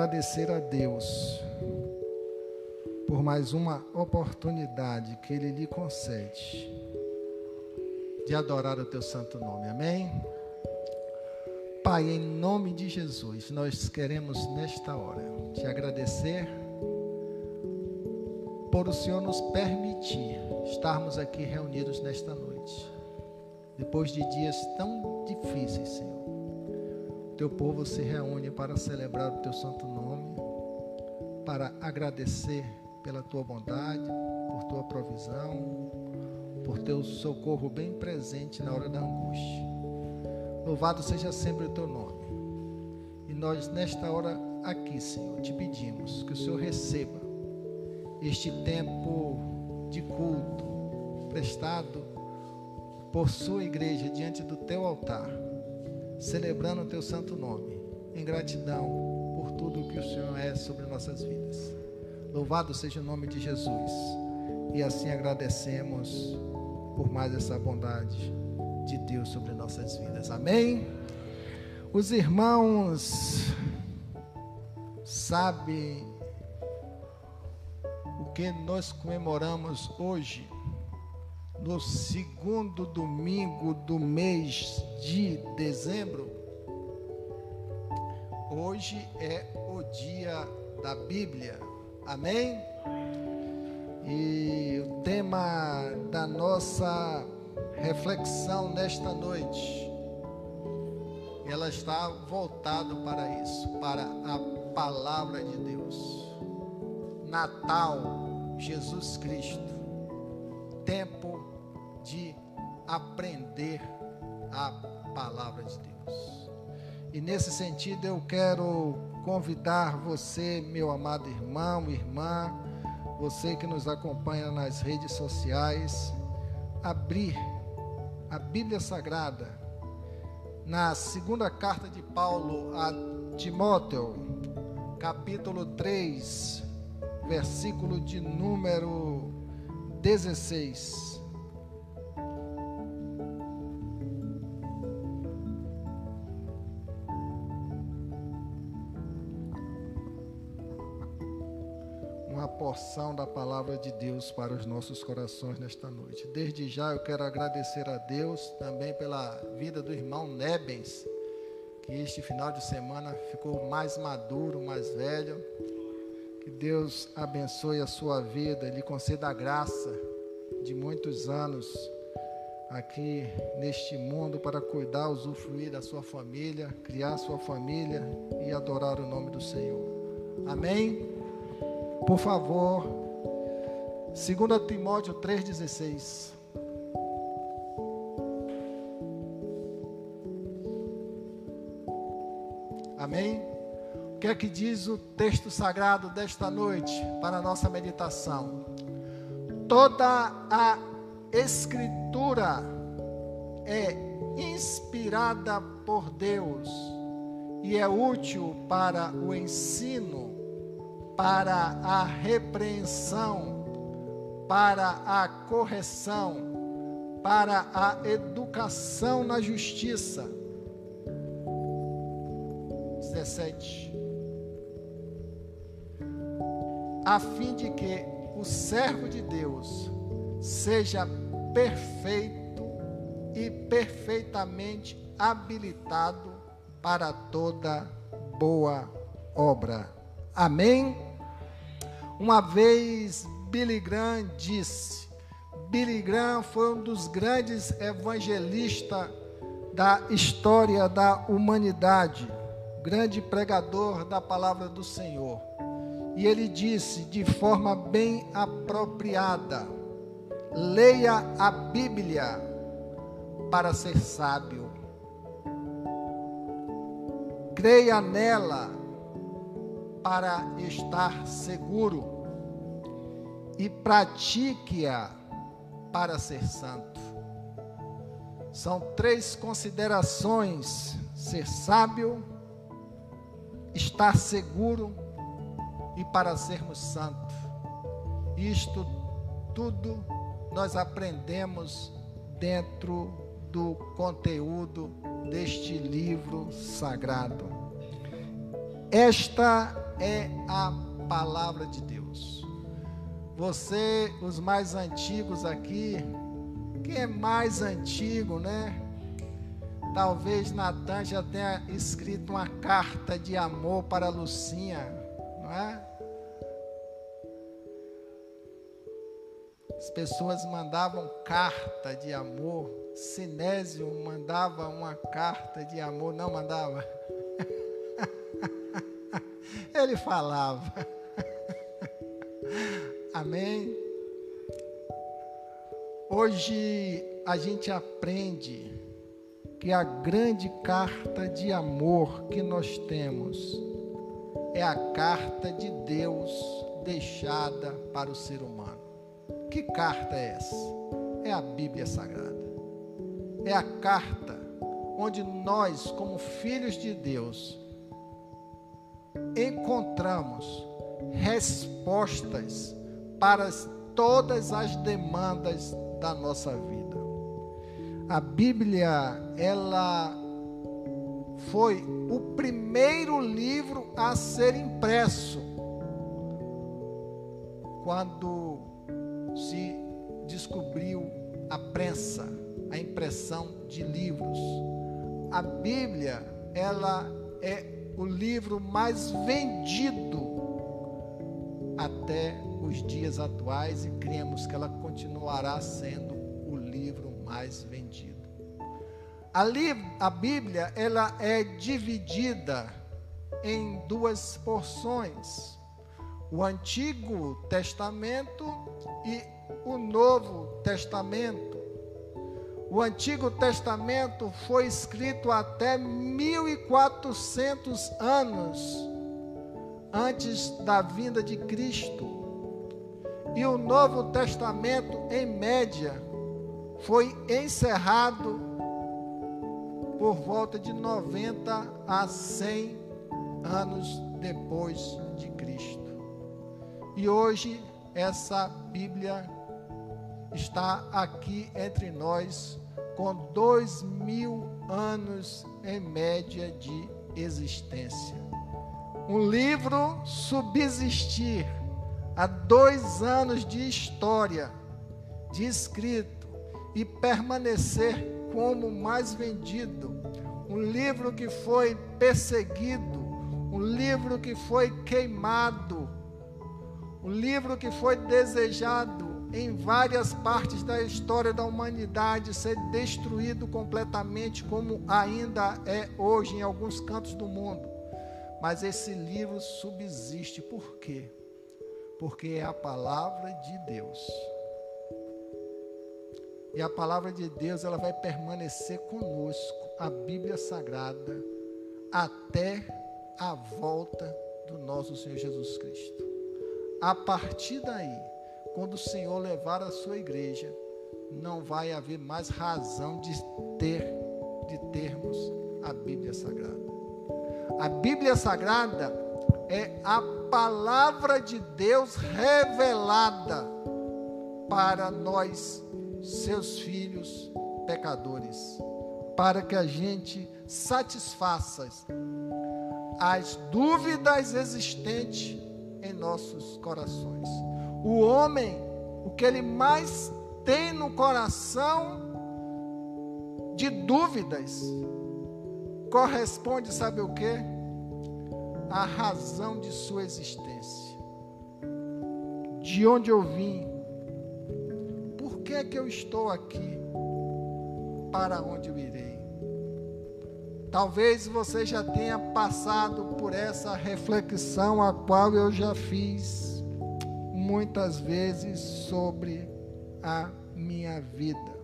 agradecer a Deus por mais uma oportunidade que Ele lhe concede de adorar o Teu santo nome. Amém? Pai, em nome de Jesus, nós queremos nesta hora te agradecer por o Senhor nos permitir estarmos aqui reunidos nesta noite. Depois de dias tão difíceis, Senhor. Teu povo se reúne para celebrar o teu santo nome, para agradecer pela tua bondade, por tua provisão, por teu socorro bem presente na hora da angústia. Louvado seja sempre o teu nome. E nós, nesta hora aqui, Senhor, te pedimos que o Senhor receba este tempo de culto prestado por sua igreja diante do teu altar, celebrando o teu santo nome, em gratidão por tudo que o Senhor é sobre nossas vidas. Louvado seja o nome de Jesus. E assim agradecemos por mais essa bondade de Deus sobre nossas vidas. Amém? Os irmãos sabem o que nós comemoramos hoje, no segundo domingo do mês de dezembro. Hoje é o dia da Bíblia. Amém? E o tema da nossa reflexão nesta noite, ela está voltado para isso, para a palavra de Deus. Natal, Jesus Cristo, tempo de aprender a palavra de Deus. E nesse sentido eu quero convidar você, meu amado irmão, irmã, você que nos acompanha nas redes sociais, abrir a Bíblia Sagrada na segunda carta de Paulo a Timóteo, capítulo 3, versículo de número 16. Porção da palavra de Deus para os nossos corações nesta noite. Desde já eu quero agradecer a Deus também pela vida do irmão Nebens, que este final de semana ficou mais maduro, mais velho. Que Deus abençoe a sua vida, lhe conceda a graça de muitos anos aqui neste mundo para cuidar, usufruir da sua família, criar sua família e adorar o nome do Senhor. Amém. Por favor, 2 Timóteo 3,16. Amém? O que é que diz o texto sagrado desta noite para a nossa meditação? Toda a Escritura é inspirada por Deus e é útil para o ensino para a repreensão, para a correção, para a educação na justiça. 17. A fim de que o servo de Deus seja perfeito e perfeitamente habilitado para toda boa obra. Amém? Uma vez Billy Graham disse: Billy Graham foi um dos grandes evangelistas da história da humanidade, grande pregador da palavra do Senhor. E ele disse de forma bem apropriada: leia a Bíblia para ser sábio. Creia nela para estar seguro e pratique-a para ser santo. São três considerações: ser sábio, estar seguro e para sermos santos. Isto tudo nós aprendemos dentro do conteúdo deste livro sagrado. Esta é a palavra de Deus. Você, os mais antigos aqui, quem é mais antigo, né? Talvez Natan já tenha escrito uma carta de amor para Lucinha, não é? As pessoas mandavam carta de amor. Sinésio mandava uma carta de amor, não mandava? Ele falava. Amém? Hoje a gente aprende que a grande carta de amor que nós temos é a carta de Deus deixada para o ser humano. Que carta é essa? É a Bíblia Sagrada. É a carta onde nós, como filhos de Deus, encontramos respostas para todas as demandas da nossa vida. A Bíblia, ela foi o primeiro livro a ser impresso. Quando se descobriu a prensa, a impressão de livros. A Bíblia, ela é o livro mais vendido até os dias atuais e cremos que ela continuará sendo o livro mais vendido. Ali a Bíblia ela é dividida em duas porções: o Antigo Testamento e o Novo Testamento. O Antigo Testamento foi escrito até 1400 anos antes da vinda de Cristo. E o Novo Testamento, em média, foi encerrado por volta de 90 a 100 anos depois de Cristo. E hoje essa Bíblia está aqui entre nós com dois mil anos em média de existência. Um livro subsistir a dois anos de história, de escrito, e permanecer como mais vendido. Um livro que foi perseguido, um livro que foi queimado, um livro que foi desejado em várias partes da história da humanidade ser destruído completamente, como ainda é hoje em alguns cantos do mundo. Mas esse livro subsiste, por quê? Porque é a palavra de Deus. E a palavra de Deus, ela vai permanecer conosco, a Bíblia Sagrada, até a volta do nosso Senhor Jesus Cristo. A partir daí, quando o Senhor levar a sua igreja, não vai haver mais razão de ter de termos a Bíblia Sagrada. A Bíblia Sagrada é a palavra de Deus revelada para nós seus filhos pecadores, para que a gente satisfaça as dúvidas existentes em nossos corações. O homem, o que ele mais tem no coração de dúvidas, corresponde, sabe o que? A razão de sua existência. De onde eu vim, que é que eu estou aqui? Para onde eu irei? Talvez você já tenha passado por essa reflexão, a qual eu já fiz muitas vezes sobre a minha vida.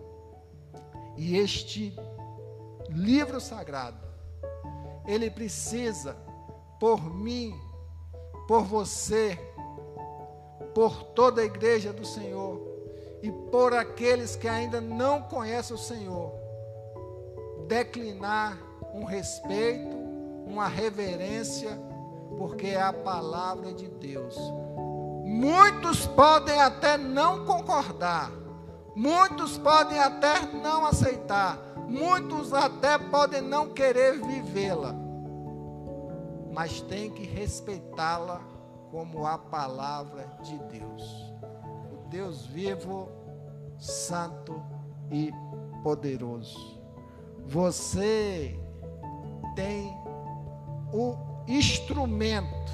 E este livro sagrado, ele precisa, por mim, por você, por toda a igreja do Senhor, e por aqueles que ainda não conhecem o Senhor, declinar um respeito, uma reverência, porque é a palavra de Deus. Muitos podem até não concordar, muitos podem até não aceitar, muitos até podem não querer vivê-la, mas tem que respeitá-la como a palavra de Deus. O Deus vivo, santo e poderoso. Você tem o instrumento,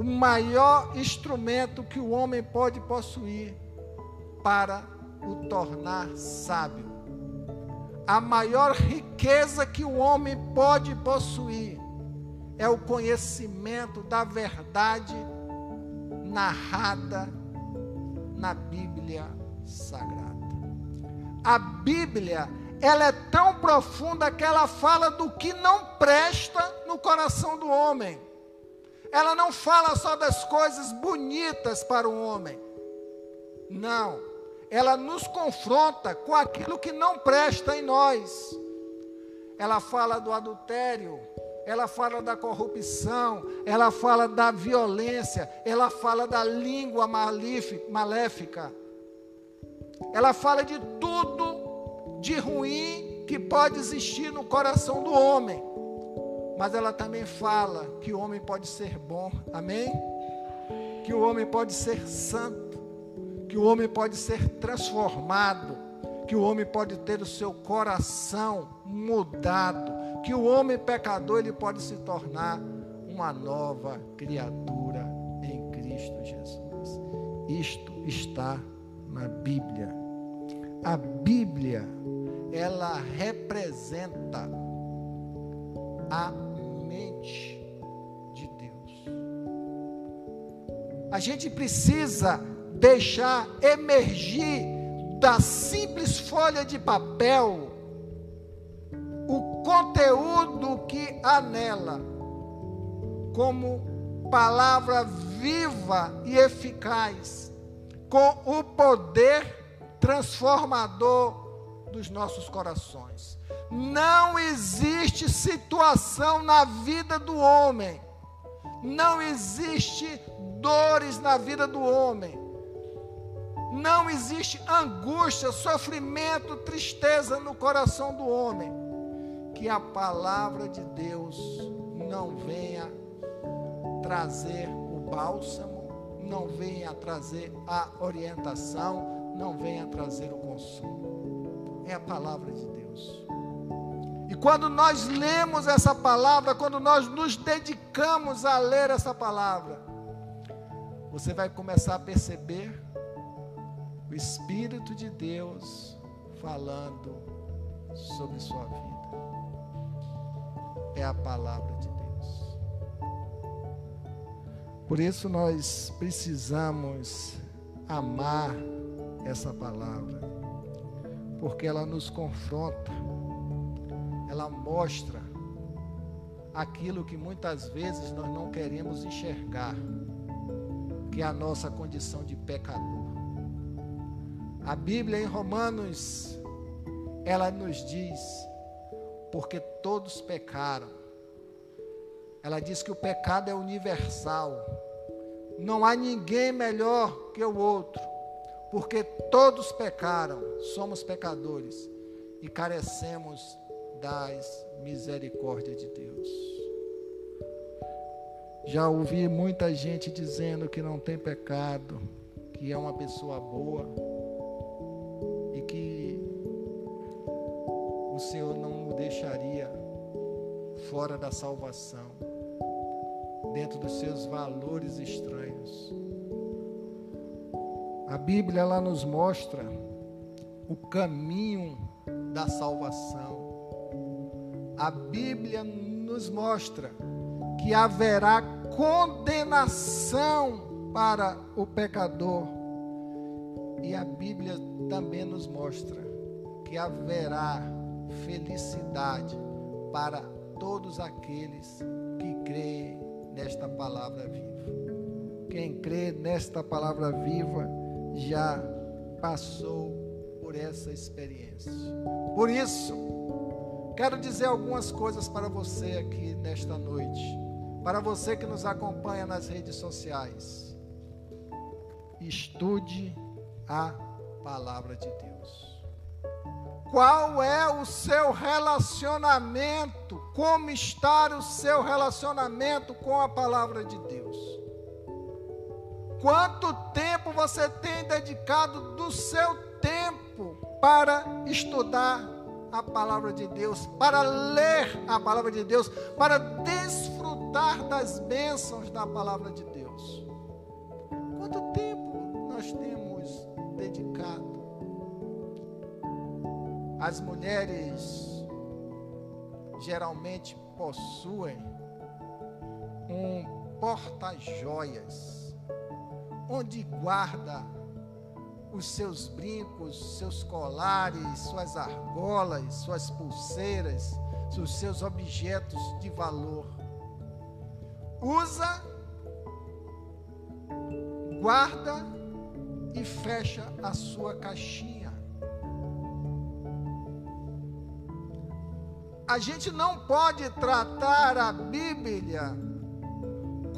o maior instrumento que o homem pode possuir para o tornar sábio. A maior riqueza que o homem pode possuir é o conhecimento da verdade narrada na Bíblia Sagrada. A Bíblia, ela é tão profunda que ela fala do que não presta no coração do homem. Ela não fala só das coisas bonitas para o homem. Não. Ela nos confronta com aquilo que não presta em nós. Ela fala do adultério, ela fala da corrupção, ela fala da violência, ela fala da língua maléfica. Ela fala de tudo de ruim que pode existir no coração do homem. Mas ela também fala que o homem pode ser bom, amém? Que o homem pode ser santo, que o homem pode ser transformado, que o homem pode ter o seu coração mudado, que o homem pecador ele pode se tornar uma nova criatura em Cristo Jesus. Isto está na Bíblia. A Bíblia, ela representa a mente de Deus. A gente precisa deixar emergir da simples folha de papel o conteúdo que há nela, como palavra viva e eficaz com o poder transformador dos nossos corações. Não existe situação na vida do homem, não existe dores na vida do homem, não existe angústia, sofrimento, tristeza no coração do homem, que a palavra de Deus não venha trazer o bálsamo não venha trazer a orientação, não venha trazer o consolo. É a palavra de Deus. Quando nós lemos essa palavra, quando nós nos dedicamos a ler essa palavra, você vai começar a perceber o Espírito de Deus falando sobre sua vida. É a palavra de Deus. Por isso nós precisamos amar essa palavra, porque ela nos confronta, ela mostra aquilo que muitas vezes nós não queremos enxergar, que é a nossa condição de pecador. A Bíblia em Romanos, ela nos diz, porque todos pecaram ela diz que o pecado é universal. Não há ninguém melhor que o outro, porque todos pecaram, somos pecadores e carecemos das misericórdias de Deus. Já ouvi muita gente dizendo que não tem pecado, que é uma pessoa boa e que o Senhor não o deixaria fora da salvação dentro dos seus valores estranhos. A Bíblia ela nos mostra o caminho da salvação. A Bíblia nos mostra que haverá condenação para o pecador. E a Bíblia também nos mostra que haverá felicidade para todos aqueles que creem nesta palavra viva. Quem crê nesta palavra viva já passou por essa experiência. Por isso, quero dizer algumas coisas para você aqui nesta noite, para você que nos acompanha nas redes sociais. Estude a palavra de Deus. Qual é o seu relacionamento? Como está o seu relacionamento com a palavra de Deus? Quanto tempo você tem dedicado do seu tempo para estudar a palavra de Deus, para ler a palavra de Deus, para desfrutar das bênçãos da palavra de Deus? Quanto tempo nós temos dedicado? As mulheres geralmente possuem um porta-joias, onde guarda os seus brincos, seus colares, suas argolas, suas pulseiras, os seus objetos de valor. Usa, guarda e fecha a sua caixinha. a gente não pode tratar a Bíblia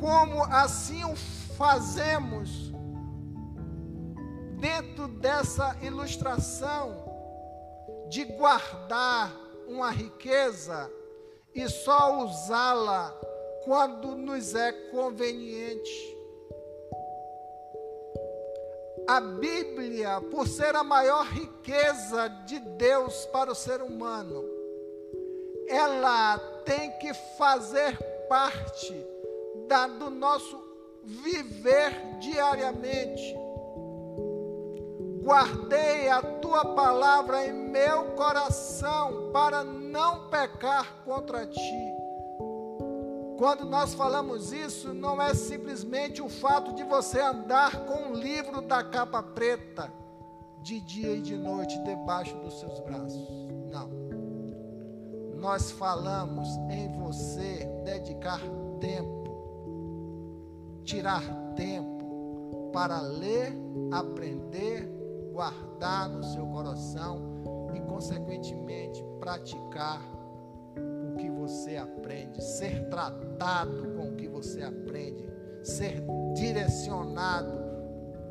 como assim o fazemos dentro dessa ilustração de guardar uma riqueza e só usá-la quando nos é conveniente. A Bíblia, por ser a maior riqueza de Deus para o ser humano, ela tem que fazer parte da, do nosso viver diariamente. Guardei a tua palavra em meu coração para não pecar contra ti. Quando nós falamos isso, não é simplesmente o fato de você andar com um livro da capa preta de dia e de noite debaixo dos seus braços. Não nós falamos em você dedicar tempo, tirar tempo para ler, aprender, guardar no seu coração e, consequentemente, praticar o que você aprende, ser tratado com o que você aprende, ser direcionado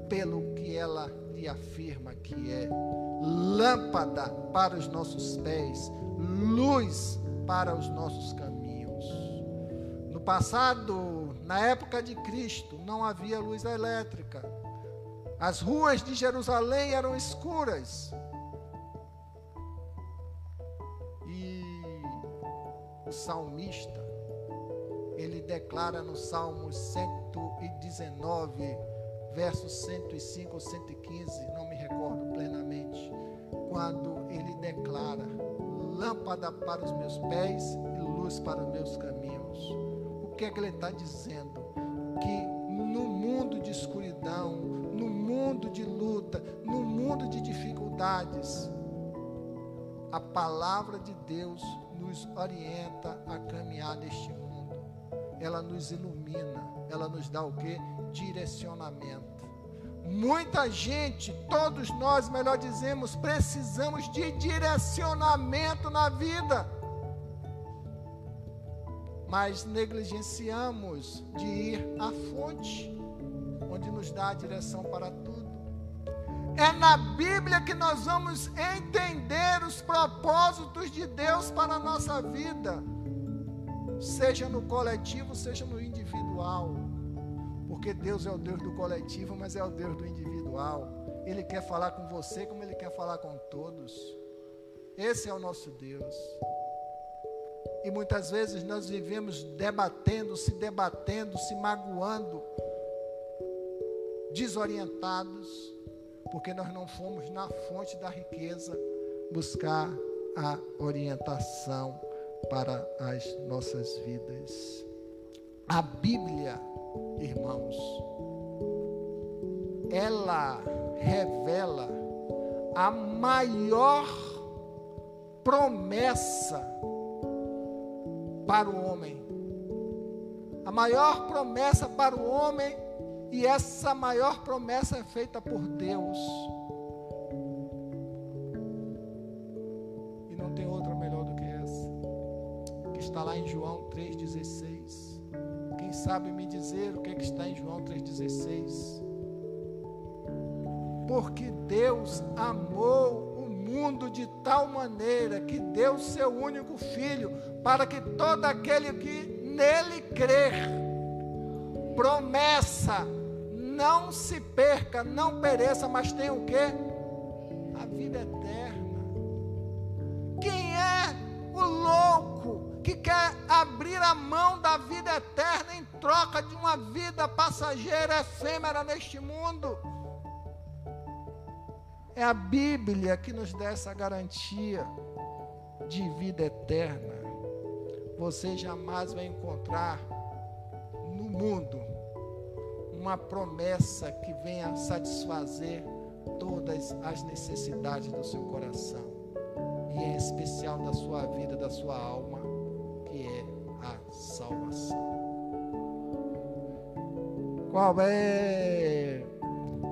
pelo que ela lhe afirma que é lâmpada para os nossos pés, luz para os nossos caminhos. No passado, na época de Cristo, não havia luz elétrica. As ruas de Jerusalém eram escuras. E o salmista, ele declara no Salmo 119, versos 105 ou 115, não me recordo plenamente, quando ele declara: lâmpada para os meus pés e luz para os meus caminhos. O que é que ele está dizendo? Que no mundo de escuridão, mundo de luta, no mundo de dificuldades, a palavra de Deus nos orienta a caminhar neste mundo. Ela nos ilumina, ela nos dá o que? Direcionamento. Muita gente, todos nós, melhor dizemos, precisamos de direcionamento na vida. Mas negligenciamos de ir à fonte, onde nos dá a direção para tudo. É na Bíblia que nós vamos entender os propósitos de Deus para a nossa vida, seja no coletivo, seja no individual. Porque Deus é o Deus do coletivo, mas é o Deus do individual. Ele quer falar com você como ele quer falar com todos. Esse é o nosso Deus. E muitas vezes nós vivemos debatendo, se debatendo, se magoando, desorientados, porque nós não fomos na fonte da riqueza buscar a orientação para as nossas vidas. A Bíblia irmãos, ela revela a maior promessa para o homem. A maior promessa para o homem, e essa maior promessa é feita por Deus. E não tem outra melhor do que essa, que está lá em João 3,16 sabe me dizer o que, é que está em João 3,16? Porque Deus amou o mundo de tal maneira que deu seu único filho, para que todo aquele que nele crer, promessa, não se perca, não pereça, mas tenha o quê? A vida eterna. Quem é o louco que quer abrir a mão da vida eterna em troca de uma vida passageira efêmera neste mundo? É a Bíblia que nos dá essa garantia de vida eterna. Você jamais vai encontrar no mundo uma promessa que venha satisfazer todas as necessidades do seu coração, e em especial da sua vida, da sua alma, que é a salvação. Qual é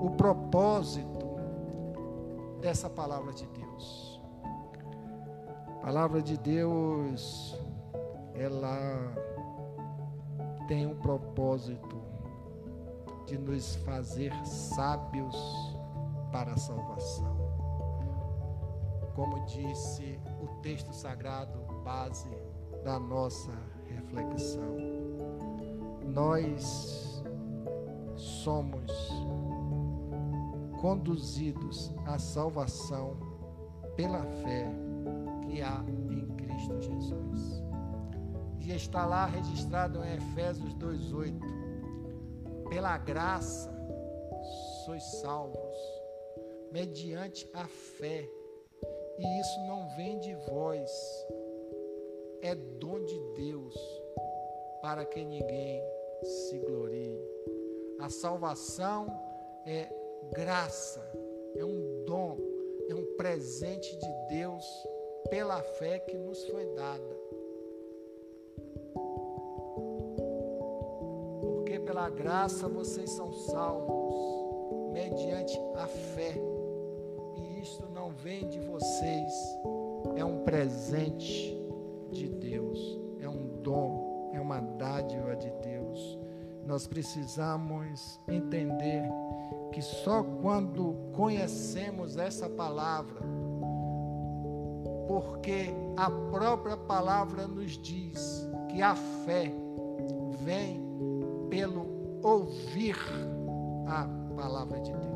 o propósito dessa palavra de Deus. A palavra de Deus, ela tem um propósito de nos fazer sábios para a salvação. Como disse o texto sagrado, base da nossa reflexão. Nós somos conduzidos à salvação pela fé que há em Cristo Jesus. E está lá registrado em Efésios 2:8. Pela graça sois salvos mediante a fé. E isso não vem de vós, é dom de Deus, para que ninguém se glorie. A salvação é graça, é um dom, é um presente de Deus pela fé que nos foi dada. Pela graça vocês são salvos, mediante a fé. E isto não vem de vocês, é um presente de Deus, é um dom, é uma dádiva de Deus. Nós precisamos entender que só quando conhecemos essa palavra, porque a própria palavra nos diz que a fé vem pelo ouvir a palavra de Deus.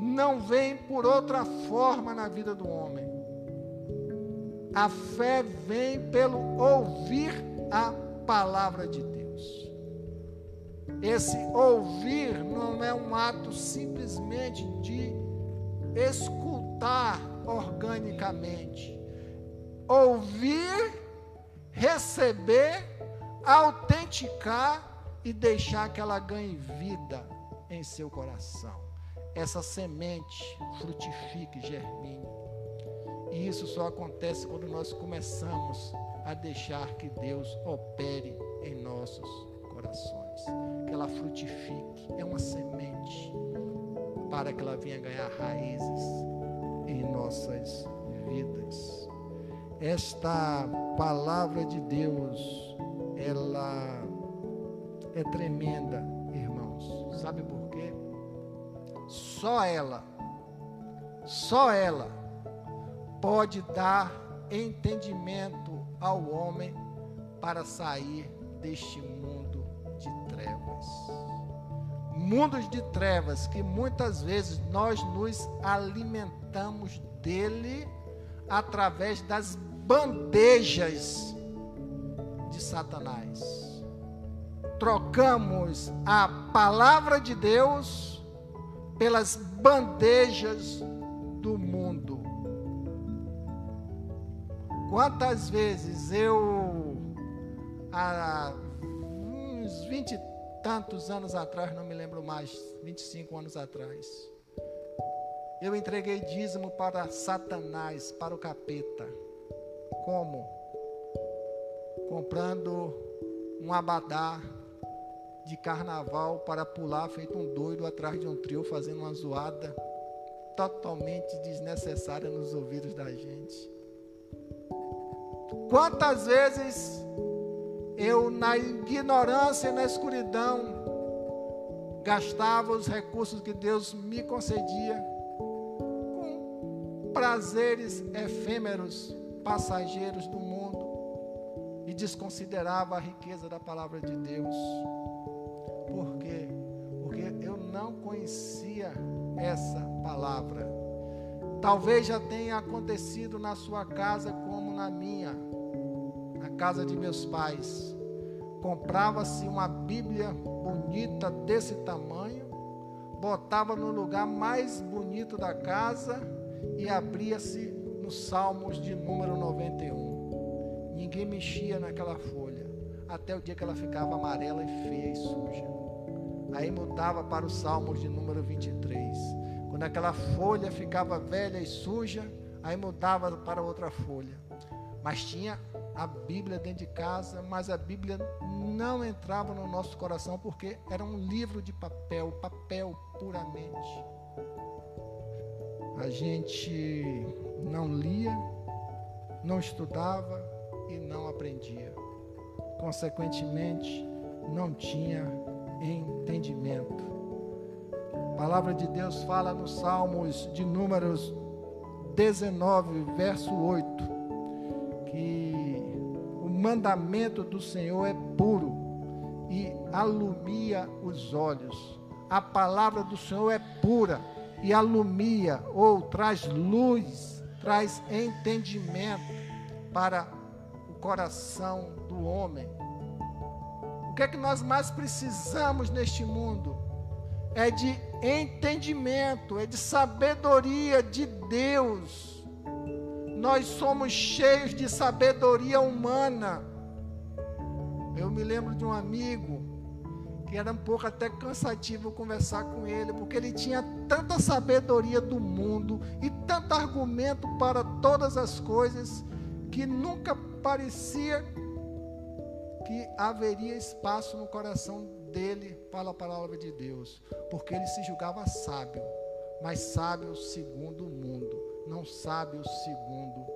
Não vem por outra forma na vida do homem. A fé vem pelo ouvir a palavra de Deus. Esse ouvir não é um ato simplesmente de escutar organicamente. Ouvir, receber, autenticar e deixar que ela ganhe vida em seu coração. Essa semente frutifique, germine. E isso só acontece quando nós começamos a deixar que Deus opere em nossos corações que ela frutifique. É uma semente para que ela venha ganhar raízes em nossas vidas. Esta palavra de Deus, ela é tremenda, irmãos. Sabe por quê? Só ela, só ela pode dar entendimento ao homem para sair deste mundo de trevas. Mundos de trevas que muitas vezes nós nos alimentamos dele através das bandejas de Satanás. Trocamos a palavra de Deus pelas bandejas do mundo. Quantas vezes eu, há uns vinte tantos anos atrás, não me lembro mais, 25 anos atrás, eu entreguei dízimo para Satanás, para o capeta. Como? Comprando um abadá de carnaval para pular feito um doido atrás de um trio, fazendo uma zoada totalmente desnecessária nos ouvidos da gente. Quantas vezes eu, na ignorância e na escuridão, gastava os recursos que Deus me concedia com prazeres efêmeros, passageiros do mundo e desconsiderava a riqueza da palavra de Deus. Por quê? Porque eu não conhecia essa palavra. Talvez já tenha acontecido na sua casa como na minha, na casa de meus pais. Comprava-se uma Bíblia bonita desse tamanho, botava no lugar mais bonito da casa e abria-se nos Salmos de número 91. Ninguém mexia naquela folha, até o dia que ela ficava amarela e feia e suja. Aí mudava para os Salmos de número 23. Quando aquela folha ficava velha e suja, aí mudava para outra folha. Mas tinha a Bíblia dentro de casa, mas a Bíblia não entrava no nosso coração porque era um livro de papel, papel puramente. A gente não lia, não estudava e não aprendia. Consequentemente, não tinha entendimento. A palavra de Deus fala nos Salmos de Números 19, verso 8, que o mandamento do Senhor é puro e alumia os olhos. A palavra do Senhor é pura e alumia ou traz luz, traz entendimento para o coração do homem. Que é que nós mais precisamos neste mundo? É de entendimento, é de sabedoria de Deus. Nós somos cheios de sabedoria humana. Eu me lembro de um amigo que era um pouco até cansativo conversar com ele, porque ele tinha tanta sabedoria do mundo e tanto argumento para todas as coisas que nunca parecia que haveria espaço no coração dele para a palavra de Deus, porque ele se julgava sábio, mas sábio segundo o mundo, não sábio segundo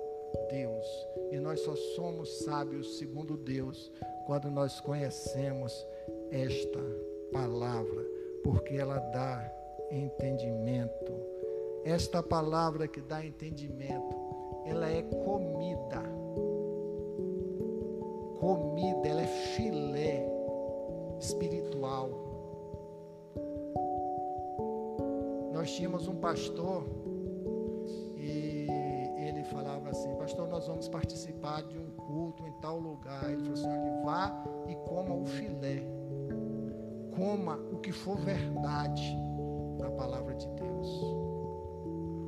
Deus. E nós só somos sábios segundo Deus quando nós conhecemos esta palavra, porque ela dá entendimento. Esta palavra que dá entendimento, ela é comida. Comida, ela é filé espiritual. Nós tínhamos um pastor e ele falava assim: Pastor, nós vamos participar de um culto em tal lugar. Ele falou assim: Olha, vá e coma o filé coma o que for verdade na palavra de Deus.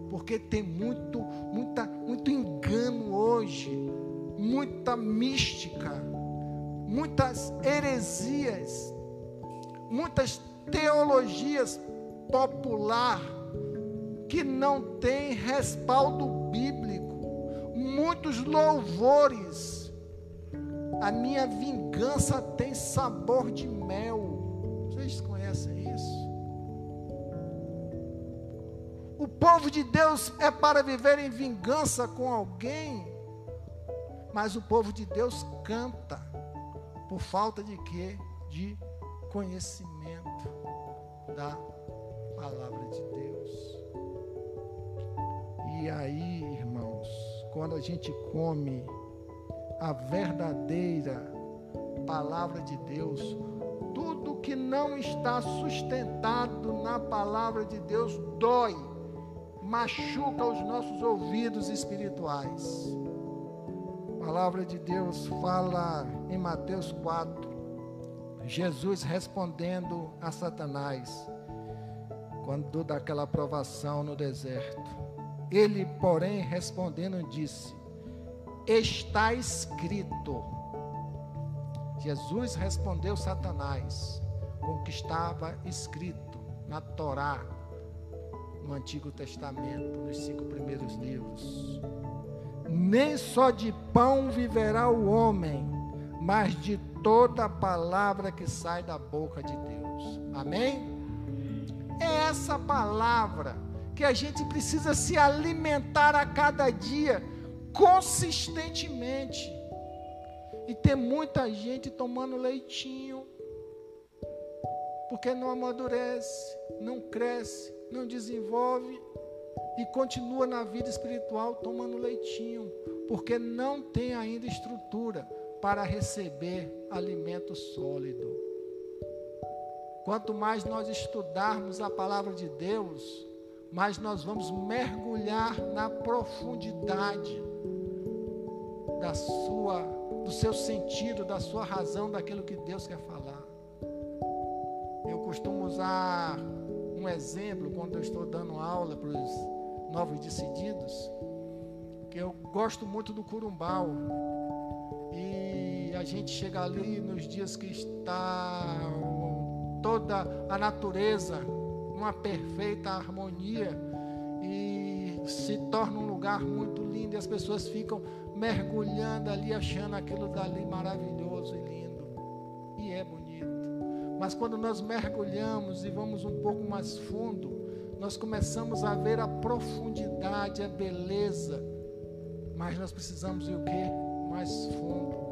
Porque tem muito, muita, muito engano hoje, muita mística, muitas heresias, muitas teologias popular que não tem respaldo bíblico, muitos louvores. A minha vingança tem sabor de mel. Vocês conhecem isso? O povo de Deus é para viver em vingança com alguém, mas o povo de Deus canta por falta de quê? De conhecimento da palavra de Deus. E aí, irmãos, quando a gente come a verdadeira palavra de Deus, que não está sustentado na palavra de Deus dói, machuca os nossos ouvidos espirituais. Palavra de Deus fala em Mateus 4, Jesus respondendo a Satanás, quando daquela provação no deserto. Ele, porém, respondendo, disse: Está escrito. Jesus respondeu Satanás: com o que estava escrito na Torá, no Antigo Testamento, nos cinco primeiros livros. Nem só de pão viverá o homem, mas de toda palavra que sai da boca de Deus. Amém? É essa palavra que a gente precisa se alimentar a cada dia, consistentemente. E tem muita gente tomando leitinho, porque não amadurece, não cresce, não desenvolve e continua na vida espiritual tomando leitinho, porque não tem ainda estrutura para receber alimento sólido. Quanto mais nós estudarmos a palavra de Deus, mais nós vamos mergulhar na profundidade da sua, do seu sentido, da sua razão, daquilo que Deus quer falar. Eu costumo usar um exemplo quando eu estou dando aula para os novos decididos, que eu gosto muito do curumbau. E a gente chega ali nos dias que está toda a natureza numa perfeita harmonia e se torna um lugar muito lindo e as pessoas ficam mergulhando ali achando aquilo dali maravilhoso e lindo. E é bonito. Mas quando nós mergulhamos e vamos um pouco mais fundo, nós começamos a ver a profundidade, a beleza. Mas nós precisamos ir o quê? Mais fundo.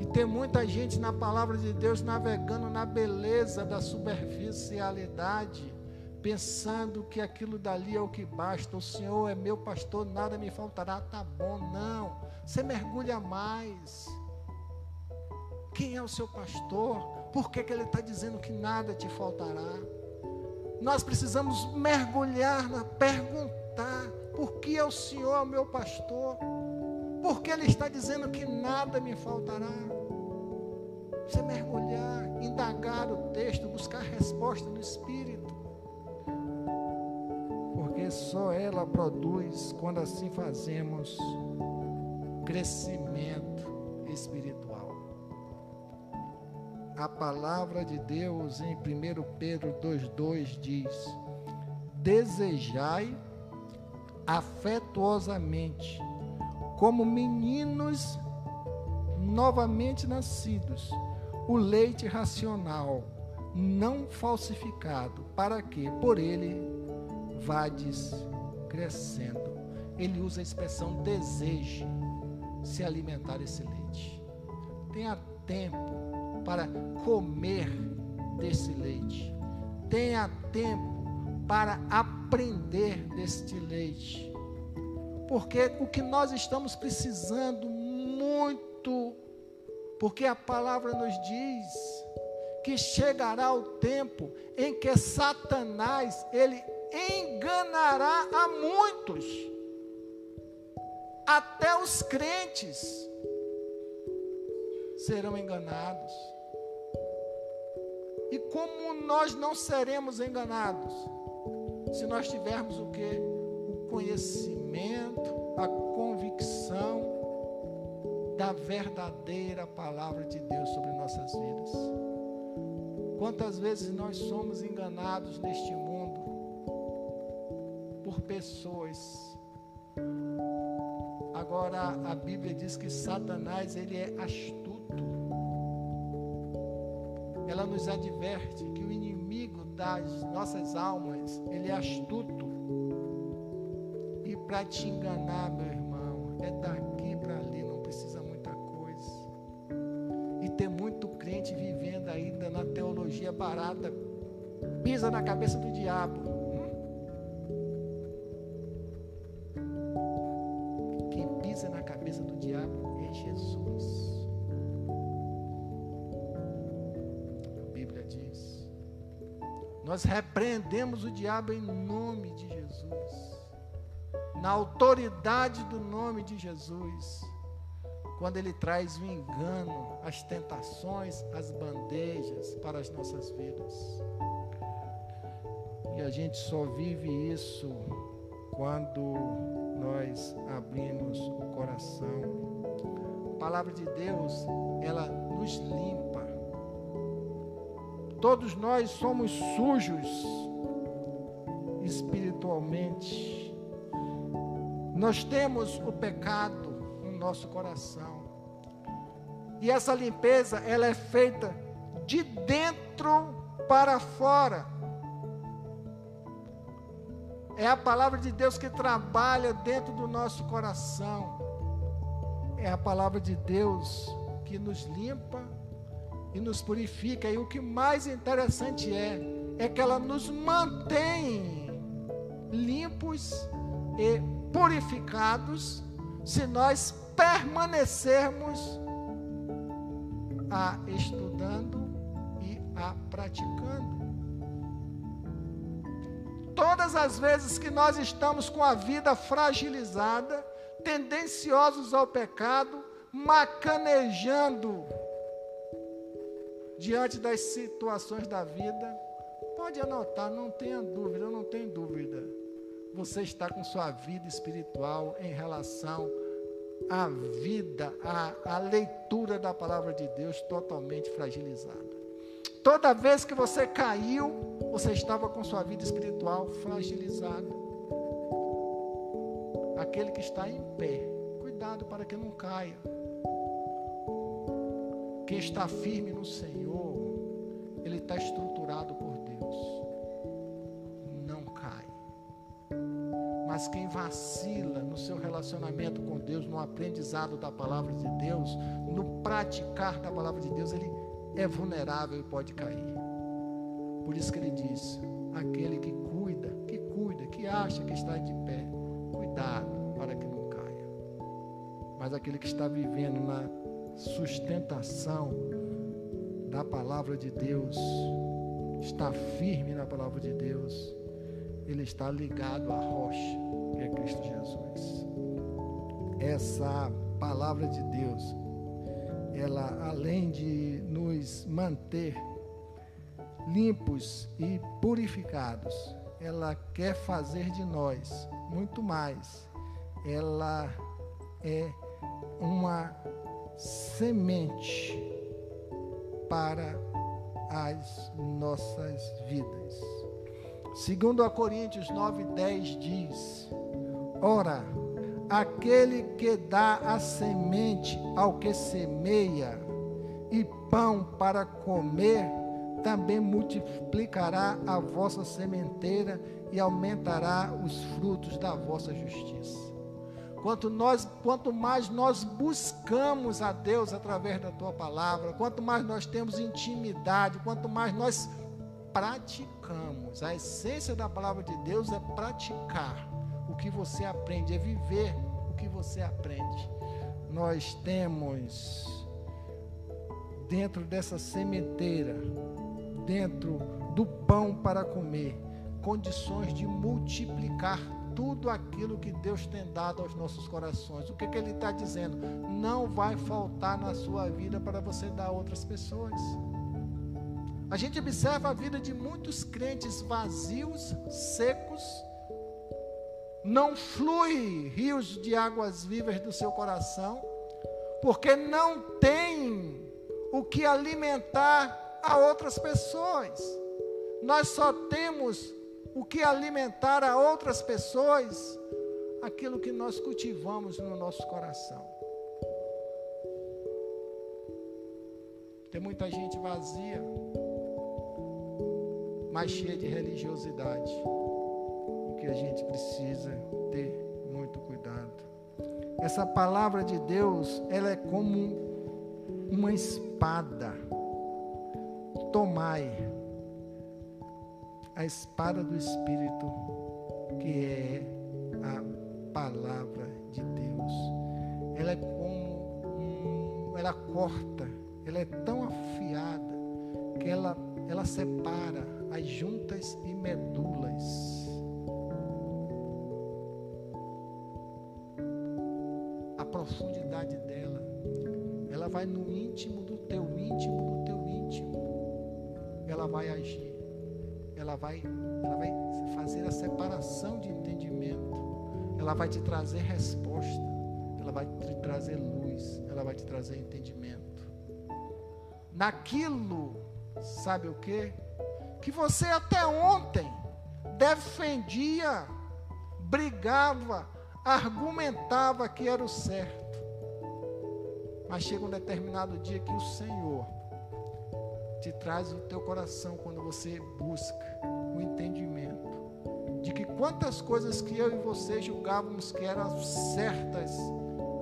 E tem muita gente na palavra de Deus navegando na beleza da superficialidade, pensando que aquilo dali é o que basta. O Senhor é meu pastor, nada me faltará. Tá bom, não. Você mergulha mais. Quem é o seu pastor? Por que, que ele está dizendo que nada te faltará? Nós precisamos mergulhar, na, perguntar: por que é o Senhor meu pastor? Porque Ele está dizendo que nada me faltará. Você mergulhar, indagar o texto, buscar resposta no Espírito. Porque só ela produz, quando assim fazemos, crescimento espiritual. A palavra de Deus em 1 Pedro 2,2 diz: Desejai afetuosamente como meninos novamente nascidos, o leite racional, não falsificado, para que por ele vades crescendo. Ele usa a expressão deseje se alimentar esse leite. Tenha tempo para comer desse leite. Tenha tempo para aprender deste leite porque o que nós estamos precisando muito, porque a palavra nos diz que chegará o tempo em que Satanás ele enganará a muitos, até os crentes serão enganados. E como nós não seremos enganados se nós tivermos o que? O conhecimento a convicção da verdadeira palavra de Deus sobre nossas vidas. Quantas vezes nós somos enganados neste mundo por pessoas. Agora a Bíblia diz que Satanás ele é astuto. Ela nos adverte que o inimigo das nossas almas, ele é astuto para te enganar, meu irmão. É daqui para ali, não precisa muita coisa. E tem muito crente vivendo ainda na teologia barata, pisa na cabeça do diabo. Nós repreendemos o diabo em nome de Jesus na autoridade do nome de Jesus, quando Ele traz o engano, as tentações, as bandejas para as nossas vidas. E a gente só vive isso quando nós abrimos o coração. A palavra de Deus, ela nos limpa. Todos nós somos sujos espiritualmente nós temos o pecado no nosso coração. E essa limpeza, ela é feita de dentro para fora. É a palavra de Deus que trabalha dentro do nosso coração. É a palavra de Deus que nos limpa e nos purifica. E o que mais interessante é, é que ela nos mantém limpos e purificados se nós permanecermos a estudando e a praticando. Todas as vezes que nós estamos com a vida fragilizada, tendenciosos ao pecado, macanejando diante das situações da vida, pode anotar, não tenha dúvida, não tenho dúvida. Você está com sua vida espiritual em relação à vida, à, à leitura da palavra de Deus totalmente fragilizada. Toda vez que você caiu, você estava com sua vida espiritual fragilizada. Aquele que está em pé, cuidado para que não caia. Quem está firme no Senhor, ele está estruturado por Deus. Não cai. Mas quem vacila no seu relacionamento com Deus, no aprendizado da palavra de Deus, no praticar da palavra de Deus, ele é vulnerável e pode cair. Por isso que ele diz: aquele que cuida, que cuida, que acha que está de pé, cuidado para que não caia. Mas aquele que está vivendo na sustentação da palavra de Deus, está firme na palavra de Deus, ele está ligado à rocha, que é Cristo Jesus. Essa palavra de Deus ela além de nos manter limpos e purificados, ela quer fazer de nós muito mais. Ela é uma semente para as nossas vidas. Segundo a Coríntios 9:10 diz: Ora, aquele que dá a semente ao que semeia e pão para comer, também multiplicará a vossa sementeira e aumentará os frutos da vossa justiça. Quanto, nós, quanto mais nós buscamos a Deus através da tua palavra, quanto mais nós temos intimidade, quanto mais nós praticamos, a essência da palavra de Deus é praticar o que você aprende, é viver o que você aprende. Nós temos dentro dessa sementeira, dentro do pão para comer, condições de multiplicar tudo aquilo que Deus tem dado aos nossos corações. O que, que Ele está dizendo? Não vai faltar na sua vida para você dar a outras pessoas. A gente observa a vida de muitos crentes vazios, secos, não flui rios de águas vivas do seu coração, porque não tem o que alimentar a outras pessoas. Nós só temos o que alimentar a outras pessoas aquilo que nós cultivamos no nosso coração. Tem muita gente vazia, mas cheia de religiosidade que a gente precisa ter muito cuidado. Essa palavra de Deus, ela é como uma espada. Tomai a espada do Espírito, que é a palavra de Deus. Ela é como ela corta, ela é tão afiada que ela ela separa as juntas e medulas. profundidade dela. Ela vai no íntimo do teu íntimo, do teu íntimo. Ela vai agir. Ela vai, ela vai fazer a separação de entendimento. Ela vai te trazer resposta. Ela vai te trazer luz. Ela vai te trazer entendimento. Naquilo, sabe o que? Que você até ontem defendia, brigava, argumentava que era o certo. Mas chega um determinado dia que o Senhor te traz o teu coração quando você busca o entendimento de que quantas coisas que eu e você julgávamos que eram certas,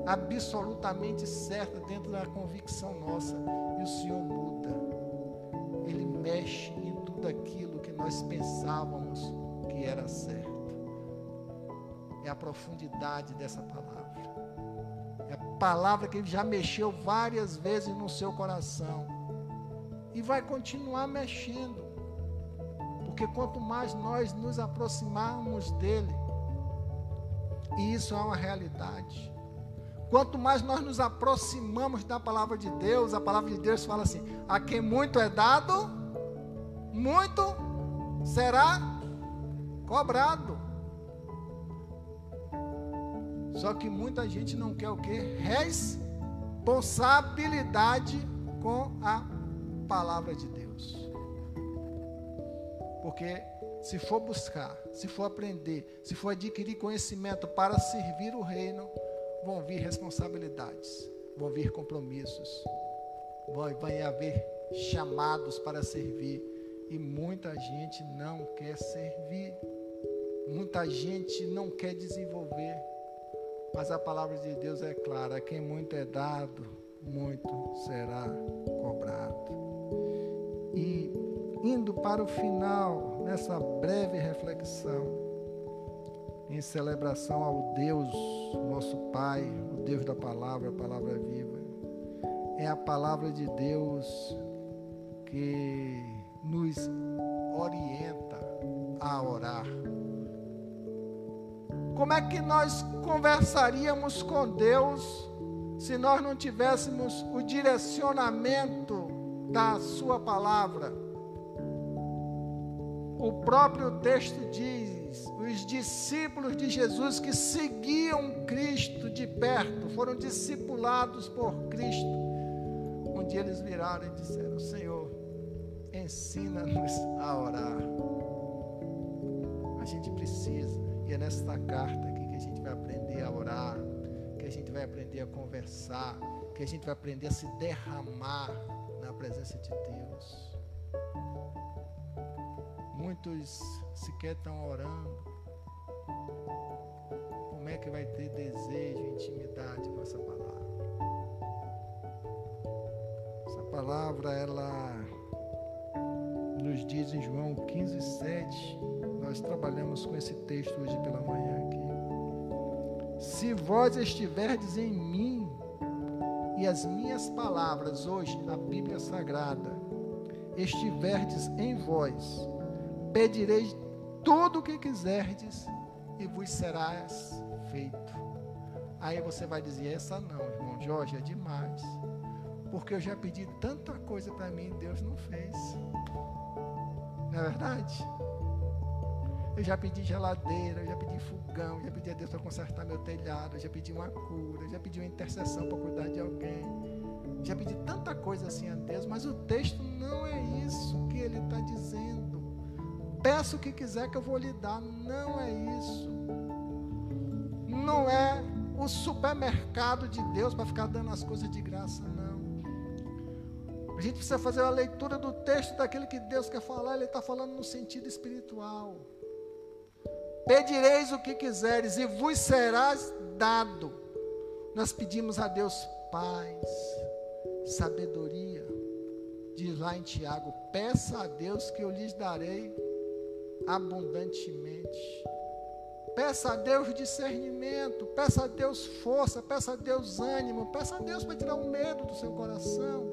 absolutamente certas dentro da convicção nossa, e o Senhor muda. Ele mexe em tudo aquilo que nós pensávamos que era certo. é a profundidade dessa palavra. É a palavra que já mexeu várias vezes no seu coração. E vai continuar mexendo. Porque quanto mais nós nos aproximarmos dele, e isso é uma realidade. Quanto mais nós nos aproximamos da palavra de Deus, a palavra de Deus fala assim: a quem muito é dado, muito será cobrado. Só que muita gente não quer o que? Responsabilidade com a palavra de Deus. Porque se for buscar, se for aprender, se for adquirir conhecimento para servir o reino, vão vir responsabilidades, vão vir compromissos, vai, vai haver chamados para servir. E muita gente não quer servir, muita gente não quer desenvolver. Mas a palavra de Deus é clara: a quem muito é dado, muito será indo para o final, nessa breve reflexão, em celebração ao Deus, nosso Pai, o Deus da palavra, a palavra viva, é a palavra de Deus que nos orienta a orar como é que nós conversaríamos com Deus se nós não tivéssemos o direcionamento da Sua palavra? O próprio texto diz: os discípulos de Jesus que seguiam Cristo de perto, foram discipulados por Cristo. Um dia eles viraram e disseram: Senhor, ensina-nos a orar. A gente precisa. E é nesta carta aqui que a gente vai aprender a orar, que a gente vai aprender a conversar, que a gente vai aprender a se derramar na presença de Deus. Muitos sequer estão orando. Como é que vai ter desejo intimidade com essa palavra? Essa palavra, ela nos diz em João 15, 7 nós trabalhamos com esse texto hoje pela manhã aqui. Se vós estiverdes em mim e as minhas palavras hoje na Bíblia Sagrada estiverdes em vós, pedireis tudo o que quiserdes e vos serás feito. Aí você vai dizer: essa não, irmão Jorge, é demais. Porque eu já pedi tanta coisa para mim e Deus não fez. Não é verdade? Eu já pedi geladeira, eu já pedi fogão, já pedi a Deus para consertar meu telhado, eu já pedi uma cura, eu já pedi uma intercessão para cuidar de alguém. Já pedi tanta coisa assim a Deus, mas o texto não é isso que ele está dizendo. Peça o que quiser que eu vou lhe dar. Não é isso. Não é o supermercado de Deus para ficar dando as coisas de graça, não. A gente precisa fazer a leitura do texto daquilo que Deus quer falar, ele está falando no sentido espiritual. Pedireis o que quiseres e vos serás dado. Nós pedimos a Deus paz, sabedoria. Diz lá em Tiago: peça a Deus que eu lhes darei abundantemente. Peça a Deus discernimento, peça a Deus força, peça a Deus ânimo, peça a Deus para tirar o medo do seu coração.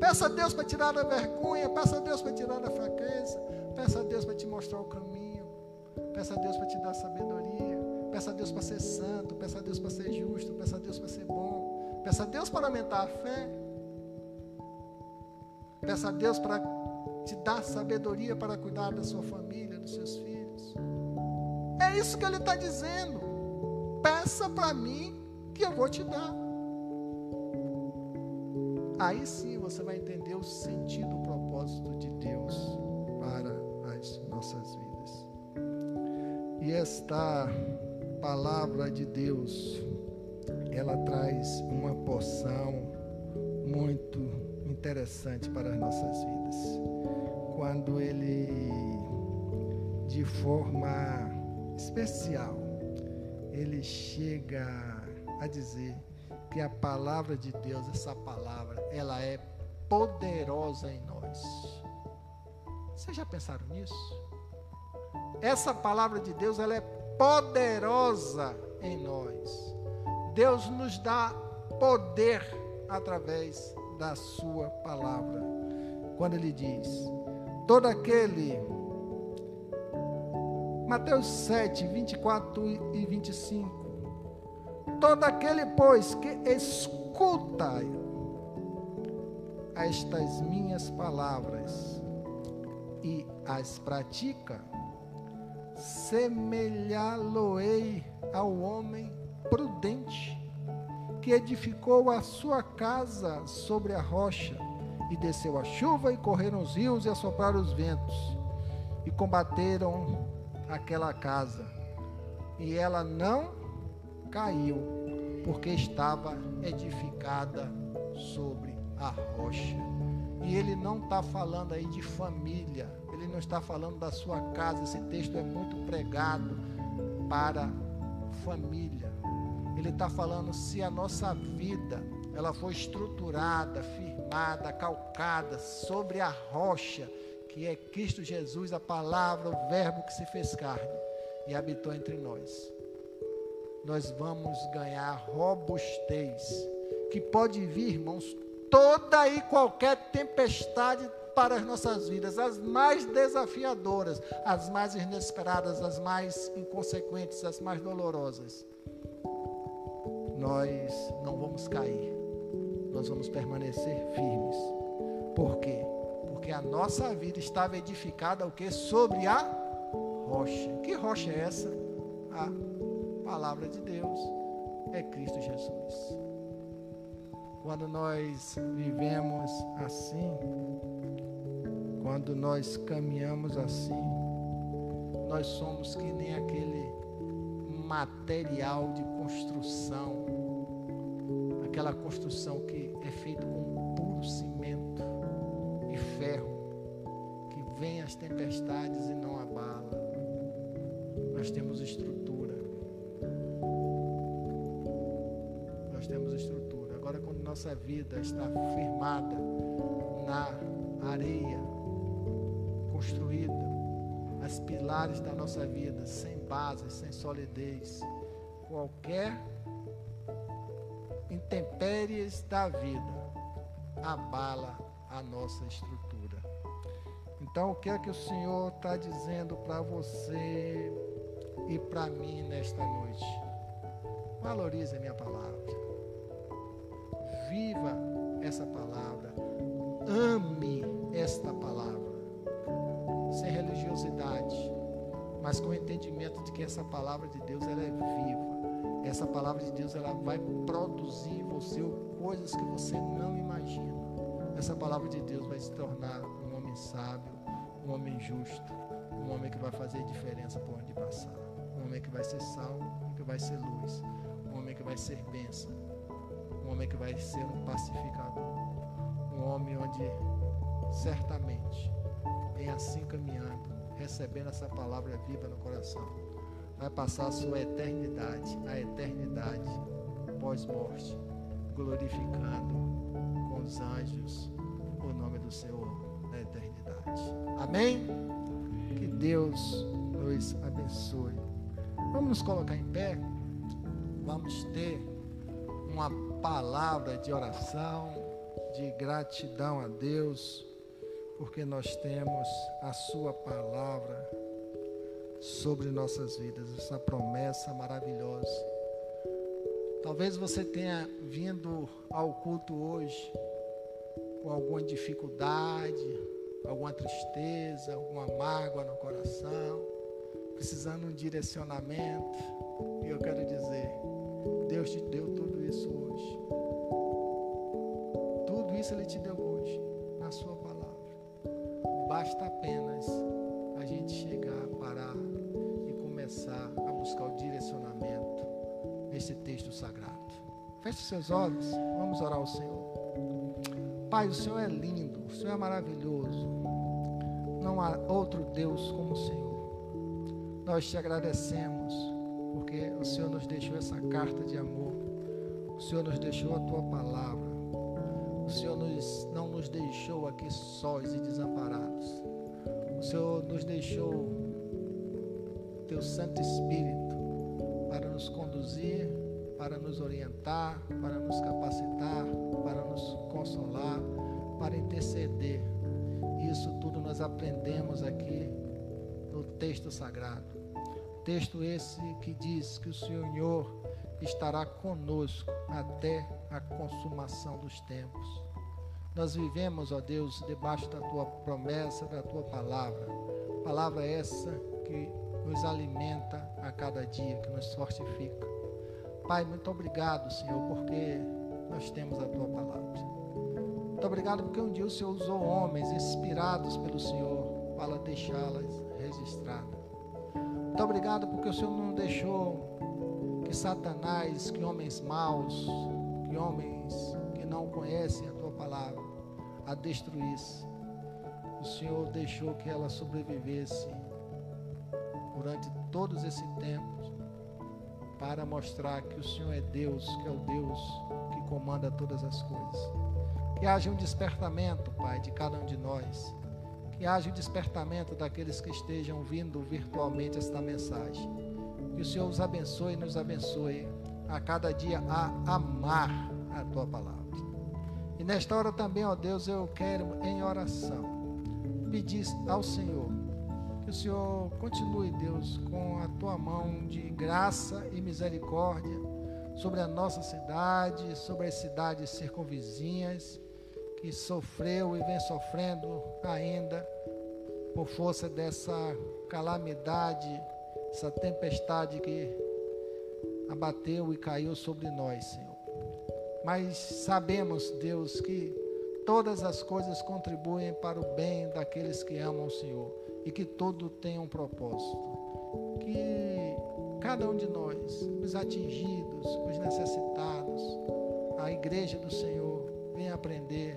Peça a Deus para tirar a vergonha, peça a Deus para tirar a fraqueza, peça a Deus para te mostrar o caminho. Peça a Deus para te dar sabedoria. Peça a Deus para ser santo. Peça a Deus para ser justo. Peça a Deus para ser bom. Peça a Deus para aumentar a fé. Peça a Deus para te dar sabedoria para cuidar da sua família, dos seus filhos. É isso que ele está dizendo. Peça para mim que eu vou te dar. Aí sim você vai entender o sentido, o propósito de Deus para as nossas vidas. E esta palavra de Deus, ela traz uma porção muito interessante para as nossas vidas. Quando ele, de forma especial, ele chega a dizer que a palavra de Deus, essa palavra, ela é poderosa em nós. Vocês já pensaram nisso? essa palavra de Deus ela é poderosa em nós. Deus nos dá poder através da Sua palavra. Quando Ele diz: todo aquele. Mateus 7, 24 e 25. Todo aquele, pois, que escuta estas minhas palavras e as pratica, semelhá-lo-ei ao homem prudente que edificou a sua casa sobre a rocha e desceu a chuva e correram os rios e assopraram os ventos e combateram aquela casa e ela não caiu porque estava edificada sobre a rocha. E ele não está falando aí de família, ele não está falando da sua casa. Esse texto é muito pregado para família. Ele está falando se a nossa vida ela foi estruturada, firmada, calcada sobre a rocha que é Cristo Jesus, a palavra, o Verbo que se fez carne e habitou entre nós. Nós vamos ganhar robustez, que pode vir, irmãos, toda e qualquer tempestade para as nossas vidas, as mais desafiadoras, as mais inesperadas, as mais inconsequentes, as mais dolorosas. Nós não vamos cair, nós vamos permanecer firmes. Por quê? Porque a nossa vida estava edificada o que sobre a rocha. Que rocha é essa? A palavra de Deus é Cristo Jesus. Quando nós vivemos assim, quando nós caminhamos assim, nós somos que nem aquele material de construção, aquela construção que é feita vem as tempestades e não abala. Nós temos estrutura. Nós temos estrutura agora quando nossa vida está firmada na areia, construída, as pilares da nossa vida, sem base, sem solidez, qualquer intempéries da vida abala a nossa estrutura. Então, o que é que o Senhor está dizendo para você e para mim nesta noite? Valorize a minha palavra viva essa palavra, ame esta palavra, sem religiosidade, mas com o entendimento de que essa palavra de Deus ela é viva. Essa palavra de Deus ela vai produzir em você coisas que você não imagina. Essa palavra de Deus vai se tornar um homem sábio, um homem justo, um homem que vai fazer diferença por onde passar, um homem que vai ser sal, um que vai ser luz, um homem que vai ser bênção, um homem que vai ser um pacificador, um homem onde certamente, em assim caminhando, recebendo essa palavra viva no coração, vai passar a sua eternidade, a eternidade pós-morte, glorificando com os anjos o nome do Senhor na eternidade. Amém? Que Deus nos abençoe. Vamos nos colocar em pé. Vamos ter uma palavra de oração, de gratidão a Deus, porque nós temos a Sua palavra sobre nossas vidas, essa promessa maravilhosa. Talvez você tenha vindo ao culto hoje com alguma dificuldade, alguma tristeza, alguma mágoa no coração, precisando de um direcionamento. E eu quero dizer, Deus te deu tudo isso hoje. Tudo isso Ele te deu hoje, na Sua palavra. Basta apenas a gente chegar, parar e começar a buscar o direcionamento nesse texto sagrado. Feche seus olhos, vamos orar ao Senhor. Pai, o Senhor é lindo, o Senhor é maravilhoso. Não há outro Deus como o Senhor. Nós te agradecemos porque o Senhor nos deixou essa carta de amor. O Senhor nos deixou a tua palavra. O Senhor nos, não nos deixou aqui sós e desamparados. O Senhor nos deixou teu Santo Espírito para nos conduzir, para nos orientar, para nos capacitar, para nos consolar, para interceder. Isso tudo nós aprendemos aqui no texto sagrado. Texto esse que diz que o Senhor estará conosco até a consumação dos tempos. Nós vivemos, ó Deus, debaixo da tua promessa, da tua palavra. Palavra essa que nos alimenta a cada dia, que nos fortifica. Pai, muito obrigado, Senhor, porque nós temos a tua palavra. Muito obrigado porque um dia o Senhor usou homens inspirados pelo Senhor para deixá-las registradas. Muito obrigado porque o Senhor não deixou que Satanás, que homens maus, que homens que não conhecem a tua palavra, a destruísse. O Senhor deixou que ela sobrevivesse durante todos esse tempo para mostrar que o Senhor é Deus, que é o Deus comanda todas as coisas. Que haja um despertamento, Pai, de cada um de nós. Que haja um despertamento daqueles que estejam vindo virtualmente esta mensagem. Que o Senhor os abençoe e nos abençoe a cada dia a amar a tua palavra. E nesta hora também, ó Deus, eu quero em oração pedir ao Senhor que o Senhor continue, Deus, com a tua mão de graça e misericórdia sobre a nossa cidade, sobre as cidades circunvizinhas, que sofreu e vem sofrendo ainda por força dessa calamidade, essa tempestade que abateu e caiu sobre nós, Senhor. Mas sabemos, Deus, que todas as coisas contribuem para o bem daqueles que amam o Senhor e que todo tem um propósito. Que cada um de nós, os atingidos, os necessitados, a igreja do Senhor, venha aprender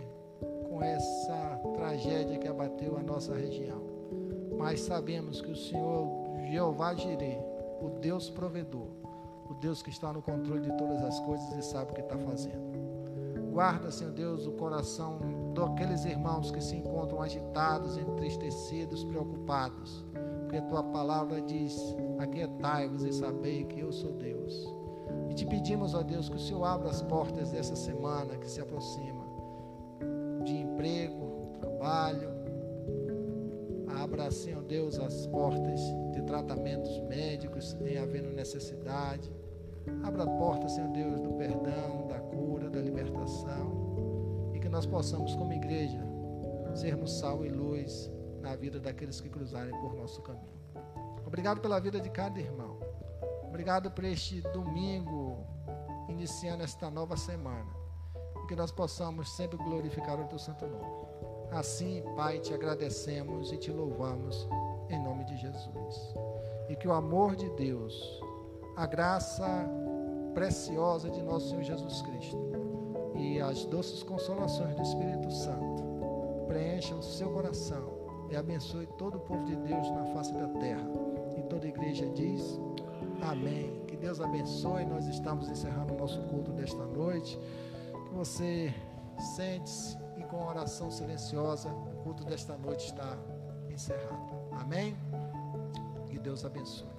com essa tragédia que abateu a nossa região. Mas sabemos que o Senhor, Jeová Jireh, o Deus provedor, o Deus que está no controle de todas as coisas e sabe o que está fazendo. Guarda, Senhor Deus, o coração daqueles irmãos que se encontram agitados, entristecidos, preocupados. Porque a tua palavra diz: Aquietai-vos e sabei que eu sou Deus. E te pedimos, ó Deus, que o Senhor abra as portas dessa semana que se aproxima de emprego, trabalho. Abra, Senhor Deus, as portas de tratamentos médicos em havendo necessidade. Abra a porta, Senhor Deus, do perdão, da cura, da libertação. Nós possamos, como igreja, sermos sal e luz na vida daqueles que cruzarem por nosso caminho. Obrigado pela vida de cada irmão. Obrigado por este domingo, iniciando esta nova semana. E que nós possamos sempre glorificar o teu santo nome. Assim, Pai, te agradecemos e te louvamos em nome de Jesus. E que o amor de Deus, a graça preciosa de nosso Senhor Jesus Cristo e as doces consolações do Espírito Santo preencham o seu coração e abençoe todo o povo de Deus na face da terra. E toda a igreja diz: Amém. Que Deus abençoe. Nós estamos encerrando o nosso culto desta noite. Que você sente-se e com oração silenciosa, o culto desta noite está encerrado. Amém? Que Deus abençoe.